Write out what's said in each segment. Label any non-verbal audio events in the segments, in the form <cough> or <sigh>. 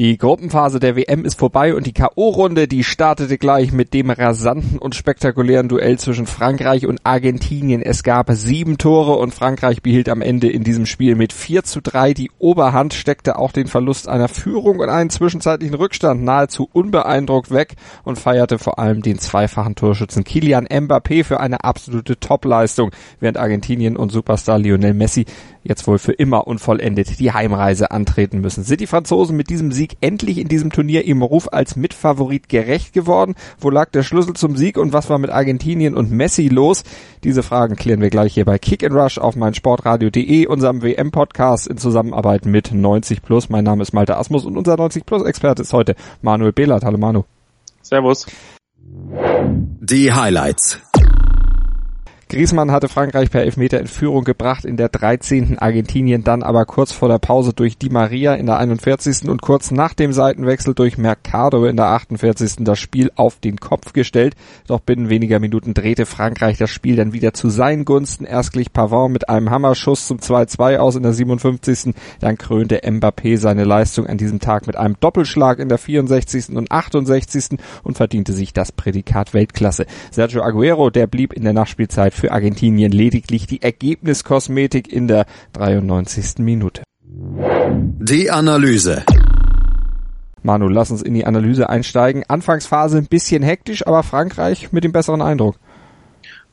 Die Gruppenphase der WM ist vorbei und die K.O.-Runde, die startete gleich mit dem rasanten und spektakulären Duell zwischen Frankreich und Argentinien. Es gab sieben Tore und Frankreich behielt am Ende in diesem Spiel mit 4 zu 3 die Oberhand, steckte auch den Verlust einer Führung und einen zwischenzeitlichen Rückstand nahezu unbeeindruckt weg und feierte vor allem den zweifachen Torschützen Kilian Mbappé für eine absolute Topleistung, während Argentinien und Superstar Lionel Messi jetzt wohl für immer unvollendet die Heimreise antreten müssen. Sind die Franzosen mit diesem Sieg endlich in diesem Turnier ihrem Ruf als Mitfavorit gerecht geworden? Wo lag der Schlüssel zum Sieg und was war mit Argentinien und Messi los? Diese Fragen klären wir gleich hier bei Kick and Rush auf meinsportradio.de, unserem WM-Podcast in Zusammenarbeit mit 90 Plus. Mein Name ist Malte Asmus und unser 90 Plus Experte ist heute Manuel Behlert. Hallo Manu. Servus. Die Highlights. Griezmann hatte Frankreich per Elfmeter in Führung gebracht in der 13. Argentinien dann aber kurz vor der Pause durch Di Maria in der 41. und kurz nach dem Seitenwechsel durch Mercado in der 48. das Spiel auf den Kopf gestellt. Doch binnen weniger Minuten drehte Frankreich das Spiel dann wieder zu seinen Gunsten. Erst glich Pavon mit einem Hammerschuss zum 2-2 aus in der 57. Dann krönte Mbappé seine Leistung an diesem Tag mit einem Doppelschlag in der 64. und 68. und verdiente sich das Prädikat Weltklasse. Sergio Aguero, der blieb in der Nachspielzeit für Argentinien lediglich die Ergebniskosmetik in der 93. Minute. Die Analyse. Manu, lass uns in die Analyse einsteigen. Anfangsphase ein bisschen hektisch, aber Frankreich mit dem besseren Eindruck.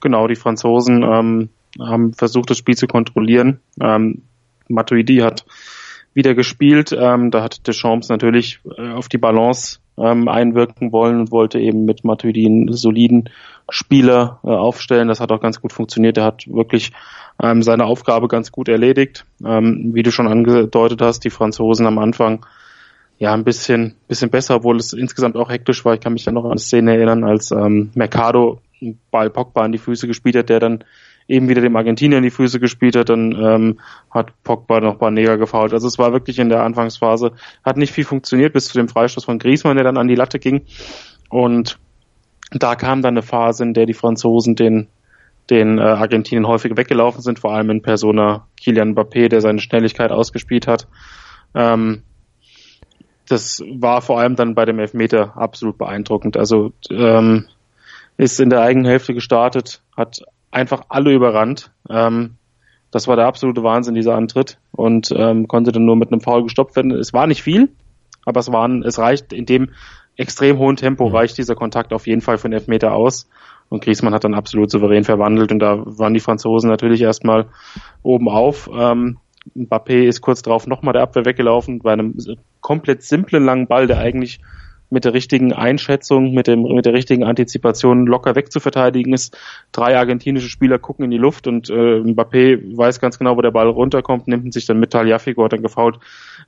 Genau, die Franzosen ähm, haben versucht, das Spiel zu kontrollieren. Ähm, Matuidi hat wieder gespielt. Ähm, da hat Deschamps natürlich äh, auf die Balance ähm, einwirken wollen und wollte eben mit Matuidi einen soliden Spieler äh, aufstellen. Das hat auch ganz gut funktioniert. Er hat wirklich ähm, seine Aufgabe ganz gut erledigt. Ähm, wie du schon angedeutet hast, die Franzosen am Anfang ja ein bisschen bisschen besser, obwohl es insgesamt auch hektisch war. Ich kann mich ja noch an eine Szene erinnern, als ähm, Mercado Ball Pogba in die Füße gespielt hat, der dann eben wieder dem Argentinier in die Füße gespielt hat, dann ähm, hat Pogba noch Banega gefault. Also es war wirklich in der Anfangsphase, hat nicht viel funktioniert bis zu dem Freistoß von Griezmann, der dann an die Latte ging. Und da kam dann eine Phase, in der die Franzosen den den äh, Argentinien häufig weggelaufen sind, vor allem in Persona Kilian Mbappé, der seine Schnelligkeit ausgespielt hat. Ähm, das war vor allem dann bei dem Elfmeter absolut beeindruckend. Also ähm, ist in der eigenen Hälfte gestartet, hat einfach alle überrannt. Ähm, das war der absolute Wahnsinn, dieser Antritt und ähm, konnte dann nur mit einem Foul gestoppt werden. Es war nicht viel, aber es waren, es reicht in dem extrem hohen Tempo reicht dieser Kontakt auf jeden Fall für einen Elfmeter aus. Und Griezmann hat dann absolut souverän verwandelt und da waren die Franzosen natürlich erstmal oben auf. Ähm, Mbappé ist kurz darauf nochmal der Abwehr weggelaufen bei einem komplett simplen langen Ball, der eigentlich mit der richtigen Einschätzung, mit, dem, mit der richtigen Antizipation locker wegzuverteidigen ist. Drei argentinische Spieler gucken in die Luft und äh, Mbappé weiß ganz genau, wo der Ball runterkommt, nimmt sich dann mit Taliafico, hat dann gefault.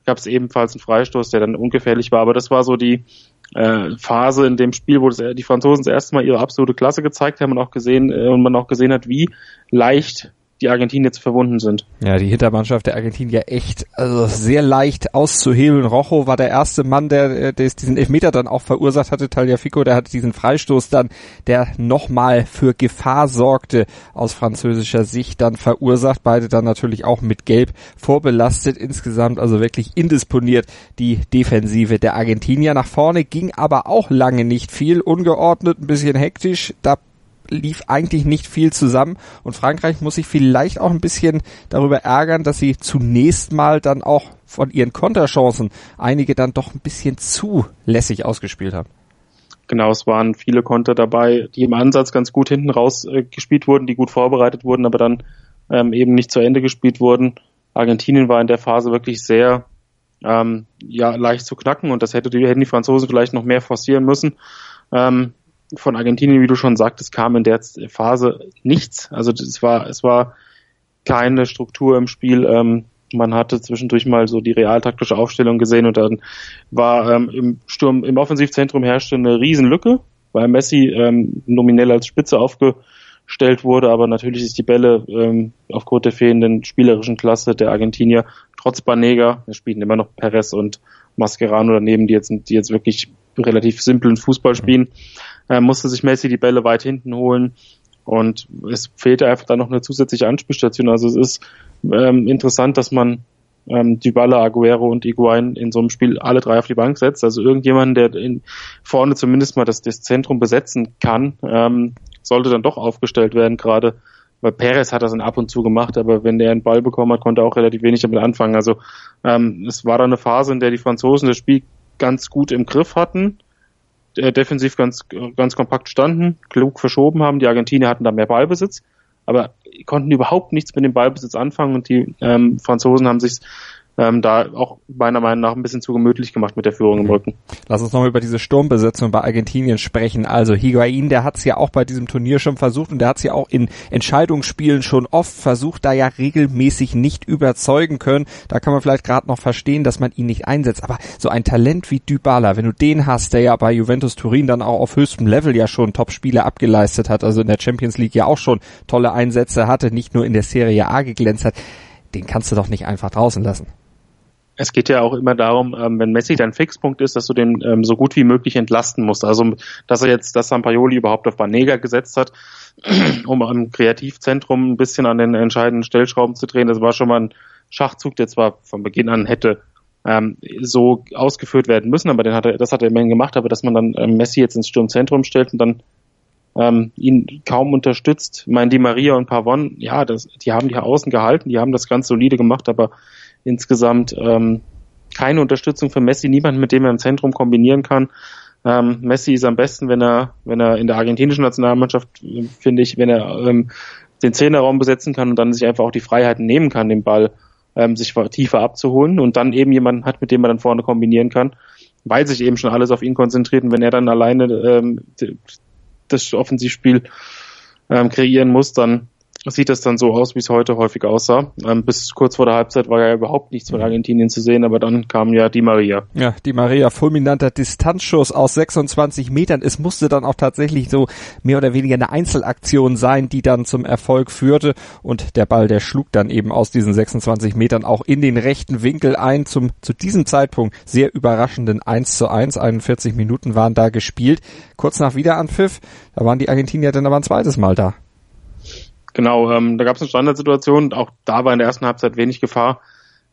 Gab es ebenfalls einen Freistoß, der dann ungefährlich war, aber das war so die äh, Phase in dem Spiel, wo das, die Franzosen das erste Mal ihre absolute Klasse gezeigt haben und auch gesehen äh, und man auch gesehen hat, wie leicht die Argentinier zu verwunden sind. Ja, die Hintermannschaft der Argentinier echt also sehr leicht auszuhebeln. Rojo war der erste Mann, der, der diesen Elfmeter dann auch verursacht hatte. Taliafico, der hatte diesen Freistoß dann, der nochmal für Gefahr sorgte, aus französischer Sicht dann verursacht. Beide dann natürlich auch mit Gelb vorbelastet. Insgesamt also wirklich indisponiert die Defensive der Argentinier. Nach vorne ging aber auch lange nicht viel. Ungeordnet, ein bisschen hektisch. Da lief eigentlich nicht viel zusammen und Frankreich muss sich vielleicht auch ein bisschen darüber ärgern, dass sie zunächst mal dann auch von ihren Konterchancen einige dann doch ein bisschen zu lässig ausgespielt haben. Genau, es waren viele Konter dabei, die im Ansatz ganz gut hinten raus äh, gespielt wurden, die gut vorbereitet wurden, aber dann ähm, eben nicht zu Ende gespielt wurden. Argentinien war in der Phase wirklich sehr ähm, ja, leicht zu knacken und das hätte die, hätten die Franzosen vielleicht noch mehr forcieren müssen. Ähm, von Argentinien, wie du schon sagtest, kam in der Phase nichts. Also es war, es war keine Struktur im Spiel. Ähm, man hatte zwischendurch mal so die realtaktische Aufstellung gesehen und dann war ähm, im Sturm, im Offensivzentrum herrschte eine Riesenlücke, weil Messi ähm, nominell als Spitze aufgestellt wurde, aber natürlich ist die Bälle ähm, aufgrund der fehlenden spielerischen Klasse der Argentinier trotz Banega, wir spielen immer noch Perez und Mascherano daneben, die jetzt, die jetzt wirklich relativ simplen Fußball spielen, äh, musste sich Messi die Bälle weit hinten holen und es fehlte einfach dann noch eine zusätzliche Anspielstation. Also es ist ähm, interessant, dass man ähm, Dybala, Aguero und Iguain in so einem Spiel alle drei auf die Bank setzt. Also irgendjemand, der in, vorne zumindest mal das, das Zentrum besetzen kann, ähm, sollte dann doch aufgestellt werden, gerade weil Perez hat das dann ab und zu gemacht, aber wenn der einen Ball bekommen hat, konnte er auch relativ wenig damit anfangen. Also ähm, es war dann eine Phase, in der die Franzosen das Spiel ganz gut im Griff hatten, äh, defensiv ganz, ganz kompakt standen, klug verschoben haben. Die Argentinier hatten da mehr Ballbesitz, aber konnten überhaupt nichts mit dem Ballbesitz anfangen und die ähm, Franzosen haben sich ähm, da auch meiner Meinung nach ein bisschen zu gemütlich gemacht mit der Führung im mhm. Rücken. Lass uns noch über diese Sturmbesetzung bei Argentinien sprechen. Also Higuain, der hat es ja auch bei diesem Turnier schon versucht und der hat es ja auch in Entscheidungsspielen schon oft versucht, da ja regelmäßig nicht überzeugen können. Da kann man vielleicht gerade noch verstehen, dass man ihn nicht einsetzt. Aber so ein Talent wie Dybala, wenn du den hast, der ja bei Juventus Turin dann auch auf höchstem Level ja schon Top-Spiele abgeleistet hat, also in der Champions League ja auch schon tolle Einsätze hatte, nicht nur in der Serie A geglänzt hat, den kannst du doch nicht einfach draußen lassen es geht ja auch immer darum, ähm, wenn Messi dein Fixpunkt ist, dass du den ähm, so gut wie möglich entlasten musst. Also, dass er jetzt, dass Sampaoli überhaupt auf Banega gesetzt hat, <clears throat> um am Kreativzentrum ein bisschen an den entscheidenden Stellschrauben zu drehen, das war schon mal ein Schachzug, der zwar von Beginn an hätte ähm, so ausgeführt werden müssen, aber den hat er, das hat er immerhin gemacht, aber dass man dann Messi jetzt ins Sturmzentrum stellt und dann ähm, ihn kaum unterstützt. Ich meine, die Maria und Pavon, ja, das, die haben die Außen gehalten, die haben das ganz solide gemacht, aber insgesamt ähm, keine Unterstützung für Messi, niemand, mit dem er im Zentrum kombinieren kann. Ähm, Messi ist am besten, wenn er, wenn er in der argentinischen Nationalmannschaft, finde ich, wenn er ähm, den Zehnerraum besetzen kann und dann sich einfach auch die Freiheiten nehmen kann, den Ball ähm, sich tiefer abzuholen und dann eben jemanden hat, mit dem er dann vorne kombinieren kann, weil sich eben schon alles auf ihn konzentriert und wenn er dann alleine ähm, das Offensivspiel ähm, kreieren muss, dann sieht das dann so aus, wie es heute häufig aussah. Ähm, bis kurz vor der Halbzeit war ja überhaupt nichts von Argentinien zu sehen, aber dann kam ja die Maria. Ja, die Maria, fulminanter Distanzschuss aus 26 Metern. Es musste dann auch tatsächlich so mehr oder weniger eine Einzelaktion sein, die dann zum Erfolg führte und der Ball, der schlug dann eben aus diesen 26 Metern auch in den rechten Winkel ein. Zum zu diesem Zeitpunkt sehr überraschenden 1 zu 1. 41 Minuten waren da gespielt. Kurz nach Wiederanpfiff, da waren die Argentinier dann aber ein zweites Mal da. Genau, ähm, da gab es eine Standardsituation, auch da war in der ersten Halbzeit wenig Gefahr.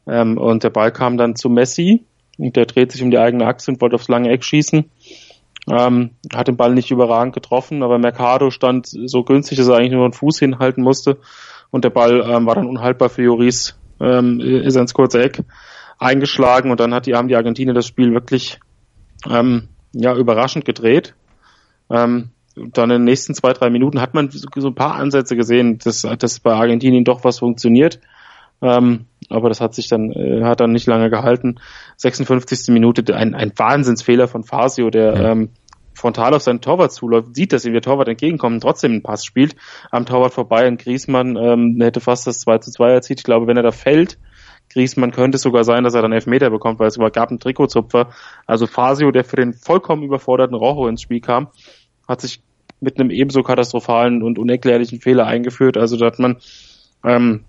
Ähm, und der Ball kam dann zu Messi und der dreht sich um die eigene Achse und wollte aufs lange Eck schießen. Ähm, hat den Ball nicht überragend getroffen, aber Mercado stand so günstig, dass er eigentlich nur einen Fuß hinhalten musste. Und der Ball ähm, war dann unhaltbar für Joris, ähm, ist ins kurze Eck eingeschlagen und dann hat die, haben die Argentinier das Spiel wirklich ähm, ja, überraschend gedreht. Ähm, dann in den nächsten zwei, drei Minuten hat man so ein paar Ansätze gesehen, dass, dass bei Argentinien doch was funktioniert. Ähm, aber das hat sich dann, äh, hat dann nicht lange gehalten. 56. Minute, ein, ein Wahnsinnsfehler von Fasio, der ja. ähm, frontal auf seinen Torwart zuläuft, sieht, dass ihm der Torwart entgegenkommt trotzdem einen Pass spielt, am Torwart vorbei und Griesmann ähm, hätte fast das 2 zu 2 erzielt. Ich glaube, wenn er da fällt, Griesmann könnte es sogar sein, dass er dann Elfmeter bekommt, weil es gab einen Trikotzupfer. Also Fasio, der für den vollkommen überforderten Rojo ins Spiel kam, hat sich mit einem ebenso katastrophalen und unerklärlichen Fehler eingeführt. Also da hat man ähm,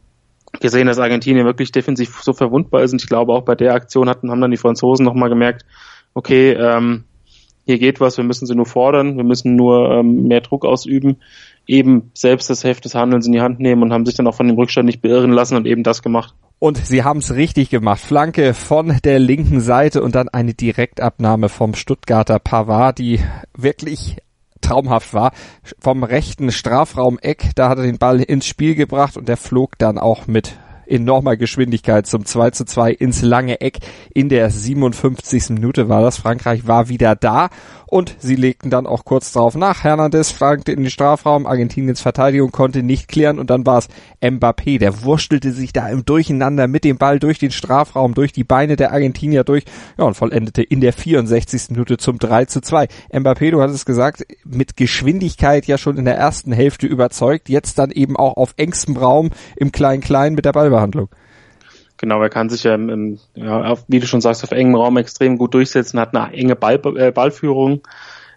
gesehen, dass Argentinien wirklich defensiv so verwundbar ist. Und ich glaube, auch bei der Aktion hatten, haben dann die Franzosen nochmal gemerkt, okay, ähm, hier geht was, wir müssen sie nur fordern, wir müssen nur ähm, mehr Druck ausüben, eben selbst das Heft des Handelns in die Hand nehmen und haben sich dann auch von dem Rückstand nicht beirren lassen und eben das gemacht. Und sie haben es richtig gemacht. Flanke von der linken Seite und dann eine Direktabnahme vom Stuttgarter Pavard, die wirklich traumhaft war. Vom rechten Strafraum-Eck, da hat er den Ball ins Spiel gebracht und der flog dann auch mit enormer Geschwindigkeit zum 2 zu 2 ins lange Eck. In der 57. Minute war das. Frankreich war wieder da und sie legten dann auch kurz darauf nach. Hernandez flankte in den Strafraum, Argentiniens Verteidigung konnte nicht klären und dann war es Mbappé, der wurstelte sich da im Durcheinander mit dem Ball durch den Strafraum, durch die Beine der Argentinier durch ja, und vollendete in der 64. Minute zum 3 zu 2. Mbappé, du hattest gesagt, mit Geschwindigkeit ja schon in der ersten Hälfte überzeugt, jetzt dann eben auch auf engstem Raum im Klein-Klein mit der Ballbehandlung. Genau, er kann sich ja, im, ja auf, wie du schon sagst, auf engem Raum extrem gut durchsetzen, hat eine enge Ball, äh, Ballführung,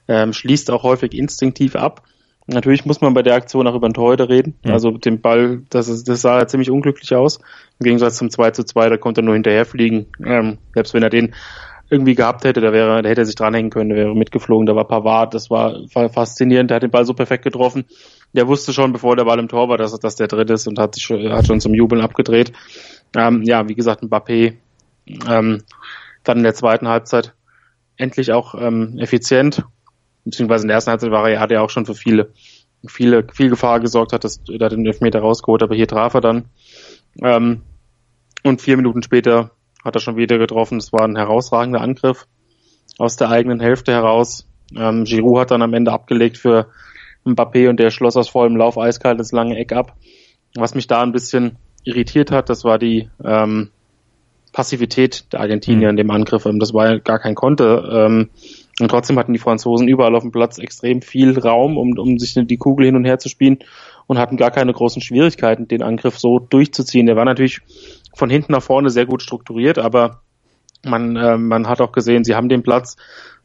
ähm, schließt auch häufig instinktiv ab. Natürlich muss man bei der Aktion auch über den Torhüter reden. Ja. Also den Ball, das, ist, das sah ja ziemlich unglücklich aus. Im Gegensatz zum 2 zu 2, da konnte er nur hinterherfliegen. Ähm, selbst wenn er den irgendwie gehabt hätte, da wäre, da hätte er sich dranhängen können, der wäre mitgeflogen, da war Pavard, das war, war faszinierend, der hat den Ball so perfekt getroffen. Der wusste schon, bevor der Ball im Tor war, dass, dass der dritt ist und hat sich hat schon zum Jubeln abgedreht. Ähm, ja, wie gesagt, Mbappé, ähm, dann in der zweiten Halbzeit endlich auch ähm, effizient, beziehungsweise in der ersten Halbzeit war er, hat er auch schon für viele, viele, viel Gefahr gesorgt, hat das, da den Elfmeter rausgeholt, aber hier traf er dann. Ähm, und vier Minuten später hat er schon wieder getroffen. Es war ein herausragender Angriff aus der eigenen Hälfte heraus. Ähm, Giroud hat dann am Ende abgelegt für Mbappé und der schloss aus vollem Lauf eiskalt das lange Eck ab. Was mich da ein bisschen irritiert hat, das war die ähm, Passivität der Argentinier mhm. in dem Angriff. Ähm, das war ja gar kein Konter. Ähm, und trotzdem hatten die Franzosen überall auf dem Platz extrem viel Raum, um, um sich die Kugel hin und her zu spielen und hatten gar keine großen Schwierigkeiten, den Angriff so durchzuziehen. Der war natürlich von hinten nach vorne sehr gut strukturiert, aber man, äh, man hat auch gesehen, sie haben den Platz.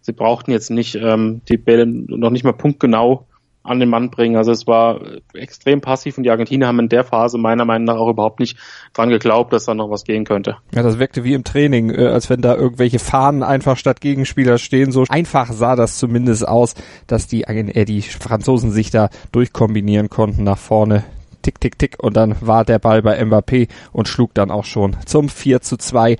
Sie brauchten jetzt nicht ähm, die Bälle noch nicht mal punktgenau an den Mann bringen. Also es war extrem passiv und die Argentinier haben in der Phase meiner Meinung nach auch überhaupt nicht dran geglaubt, dass da noch was gehen könnte. Ja, das wirkte wie im Training, äh, als wenn da irgendwelche Fahnen einfach statt Gegenspieler stehen. So einfach sah das zumindest aus, dass die, äh, die Franzosen sich da durchkombinieren konnten nach vorne tick, tick, tick und dann war der Ball bei Mbappé und schlug dann auch schon zum 4 zu 2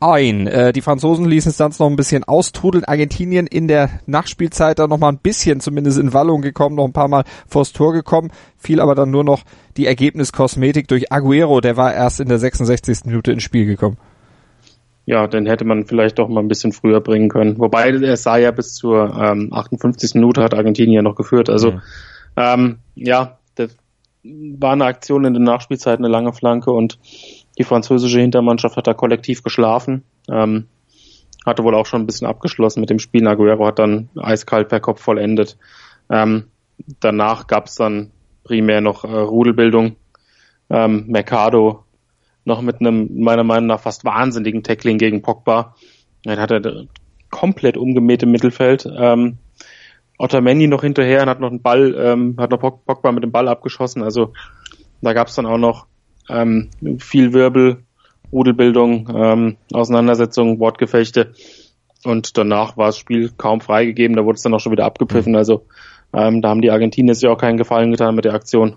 ein. Äh, die Franzosen ließen es dann noch ein bisschen austrudeln. Argentinien in der Nachspielzeit dann noch mal ein bisschen zumindest in Wallung gekommen, noch ein paar Mal vors Tor gekommen, fiel aber dann nur noch die Ergebniskosmetik durch Aguero, der war erst in der 66. Minute ins Spiel gekommen. Ja, den hätte man vielleicht doch mal ein bisschen früher bringen können. Wobei es sah ja bis zur ähm, 58. Minute hat Argentinien noch geführt. Also mhm. ähm, ja, war eine Aktion in der Nachspielzeit, eine lange Flanke und die französische Hintermannschaft hat da kollektiv geschlafen. Ähm, hatte wohl auch schon ein bisschen abgeschlossen mit dem Spiel. Aguero hat dann eiskalt per Kopf vollendet. Ähm, danach gab es dann primär noch äh, Rudelbildung. Ähm, Mercado noch mit einem meiner Meinung nach fast wahnsinnigen Tackling gegen Pogba. Dann hat er komplett umgemäht im Mittelfeld. Ähm, Otamendi noch hinterher und hat noch einen Ball, ähm, hat noch Pogba mit dem Ball abgeschossen. Also da gab es dann auch noch ähm, viel Wirbel, Rudelbildung, ähm, Auseinandersetzungen, Wortgefechte. Und danach war das Spiel kaum freigegeben, da wurde es dann auch schon wieder abgepfiffen. Mhm. Also ähm, da haben die Argentinier sich auch keinen Gefallen getan mit der Aktion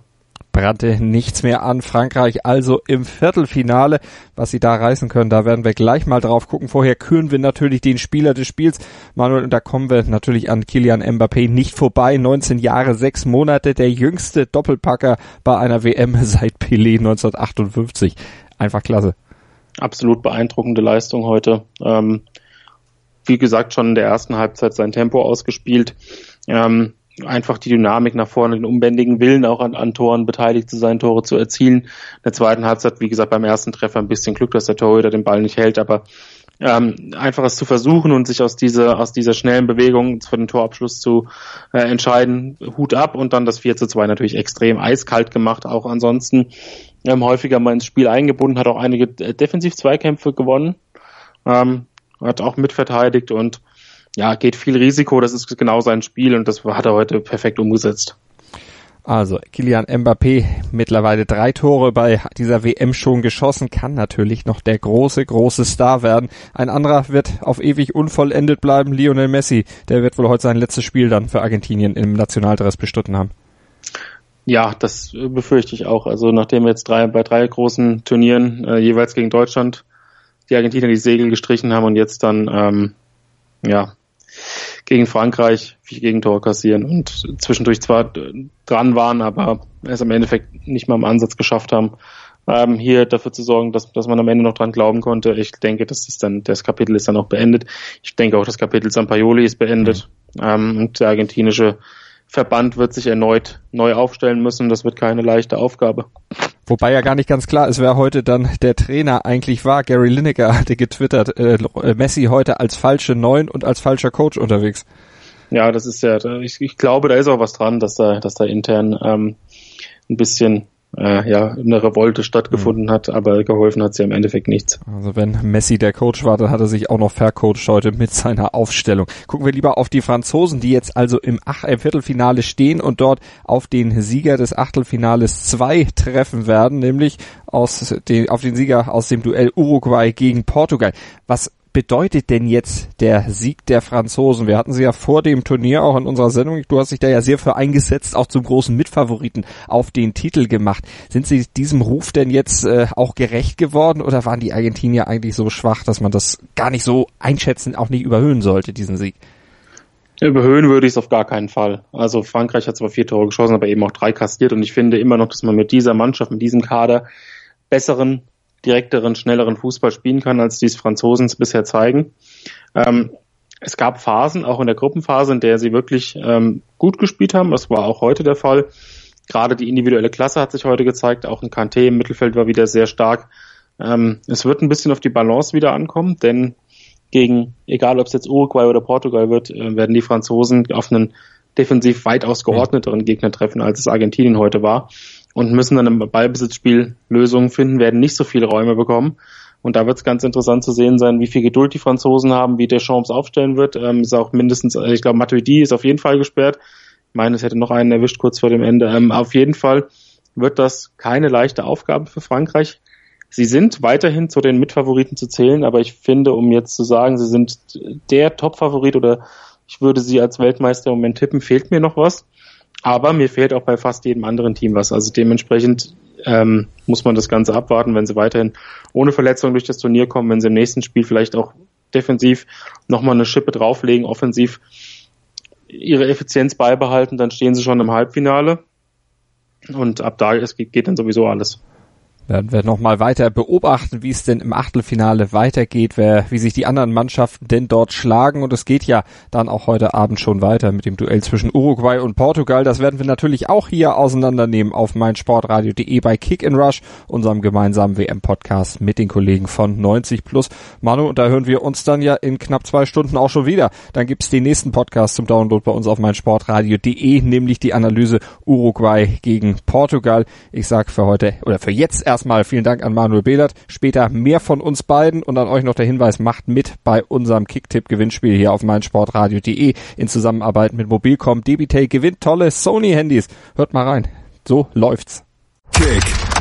brannte nichts mehr an. Frankreich also im Viertelfinale. Was sie da reißen können, da werden wir gleich mal drauf gucken. Vorher küren wir natürlich den Spieler des Spiels. Manuel, und da kommen wir natürlich an Kilian Mbappé nicht vorbei. 19 Jahre, 6 Monate, der jüngste Doppelpacker bei einer WM <laughs> seit Pelé 1958. Einfach klasse. Absolut beeindruckende Leistung heute. Ähm, wie gesagt, schon in der ersten Halbzeit sein Tempo ausgespielt. Ähm, einfach die Dynamik nach vorne, den unbändigen Willen auch an, an Toren beteiligt zu sein, Tore zu erzielen. In der zweiten Halbzeit, wie gesagt, beim ersten Treffer ein bisschen Glück, dass der Torhüter den Ball nicht hält, aber ähm, einfach es zu versuchen und sich aus dieser, aus dieser schnellen Bewegung für den Torabschluss zu äh, entscheiden, Hut ab und dann das 4 zu 2 natürlich extrem eiskalt gemacht, auch ansonsten ähm, häufiger mal ins Spiel eingebunden, hat auch einige äh, Defensiv-Zweikämpfe gewonnen, ähm, hat auch mitverteidigt und ja, geht viel Risiko, das ist genau sein Spiel und das hat er heute perfekt umgesetzt. Also Kilian Mbappé mittlerweile drei Tore bei dieser WM schon geschossen, kann natürlich noch der große, große Star werden. Ein anderer wird auf ewig unvollendet bleiben, Lionel Messi. Der wird wohl heute sein letztes Spiel dann für Argentinien im Nationaldress bestritten haben. Ja, das befürchte ich auch. Also nachdem wir jetzt drei, bei drei großen Turnieren äh, jeweils gegen Deutschland die Argentinier die Segel gestrichen haben und jetzt dann ähm, ja gegen Frankreich vier Gegentore kassieren und zwischendurch zwar dran waren, aber es im Endeffekt nicht mal im Ansatz geschafft haben, ähm, hier dafür zu sorgen, dass, dass man am Ende noch dran glauben konnte. Ich denke, das ist dann, das Kapitel ist dann auch beendet. Ich denke auch, das Kapitel Sampaioli ist beendet mhm. ähm, und der argentinische Verband wird sich erneut neu aufstellen müssen. Das wird keine leichte Aufgabe. Wobei ja gar nicht ganz klar ist, wer heute dann der Trainer eigentlich war. Gary Lineker hatte getwittert, äh, Messi heute als falsche Neun und als falscher Coach unterwegs. Ja, das ist ja, ich, ich glaube, da ist auch was dran, dass da, dass da intern ähm, ein bisschen äh, ja, eine Revolte stattgefunden mhm. hat, aber geholfen hat sie im Endeffekt nichts. Also wenn Messi der Coach war, dann hat er sich auch noch vercoacht heute mit seiner Aufstellung. Gucken wir lieber auf die Franzosen, die jetzt also im, Ach im Viertelfinale stehen und dort auf den Sieger des Achtelfinales 2 treffen werden, nämlich aus den, auf den Sieger aus dem Duell Uruguay gegen Portugal. Was bedeutet denn jetzt der Sieg der Franzosen? Wir hatten sie ja vor dem Turnier auch in unserer Sendung. Du hast dich da ja sehr für eingesetzt, auch zum großen Mitfavoriten auf den Titel gemacht. Sind sie diesem Ruf denn jetzt äh, auch gerecht geworden oder waren die Argentinier eigentlich so schwach, dass man das gar nicht so einschätzen, auch nicht überhöhen sollte, diesen Sieg? Überhöhen würde ich es auf gar keinen Fall. Also Frankreich hat zwar vier Tore geschossen, aber eben auch drei kassiert und ich finde immer noch, dass man mit dieser Mannschaft, mit diesem Kader besseren, direkteren, schnelleren Fußball spielen kann, als dies Franzosen bisher zeigen. Ähm, es gab Phasen, auch in der Gruppenphase, in der sie wirklich ähm, gut gespielt haben. Das war auch heute der Fall. Gerade die individuelle Klasse hat sich heute gezeigt. Auch ein Kanté im Mittelfeld war wieder sehr stark. Ähm, es wird ein bisschen auf die Balance wieder ankommen, denn gegen, egal ob es jetzt Uruguay oder Portugal wird, äh, werden die Franzosen auf einen defensiv weitaus geordneteren Gegner treffen, als es Argentinien heute war und müssen dann im Ballbesitzspiel Lösungen finden, werden nicht so viele Räume bekommen. Und da wird es ganz interessant zu sehen sein, wie viel Geduld die Franzosen haben, wie der Champs aufstellen wird. Ähm, ist auch mindestens, äh, ich glaube, Matuidi ist auf jeden Fall gesperrt. Ich meine, es hätte noch einen erwischt kurz vor dem Ende. Ähm, auf jeden Fall wird das keine leichte Aufgabe für Frankreich. Sie sind weiterhin zu den Mitfavoriten zu zählen, aber ich finde, um jetzt zu sagen, sie sind der Top-Favorit oder ich würde sie als Weltmeister im Moment tippen, fehlt mir noch was. Aber mir fehlt auch bei fast jedem anderen Team was. Also dementsprechend ähm, muss man das Ganze abwarten, wenn sie weiterhin ohne Verletzung durch das Turnier kommen, wenn sie im nächsten Spiel vielleicht auch defensiv nochmal eine Schippe drauflegen, offensiv ihre Effizienz beibehalten, dann stehen sie schon im Halbfinale. Und ab da geht dann sowieso alles werden wir nochmal weiter beobachten, wie es denn im Achtelfinale weitergeht, wer, wie sich die anderen Mannschaften denn dort schlagen. Und es geht ja dann auch heute Abend schon weiter mit dem Duell zwischen Uruguay und Portugal. Das werden wir natürlich auch hier auseinandernehmen auf meinsportradio.de bei Kick and Rush, unserem gemeinsamen WM-Podcast mit den Kollegen von 90 Plus. Manu, und da hören wir uns dann ja in knapp zwei Stunden auch schon wieder. Dann gibt's den nächsten Podcast zum Download bei uns auf meinsportradio.de, nämlich die Analyse Uruguay gegen Portugal. Ich sag für heute oder für jetzt erst erstmal vielen Dank an Manuel Behlert. Später mehr von uns beiden und an euch noch der Hinweis, macht mit bei unserem Kicktipp-Gewinnspiel hier auf meinsportradio.de in Zusammenarbeit mit Mobilcom. Debitay gewinnt tolle Sony-Handys. Hört mal rein. So läuft's. Kick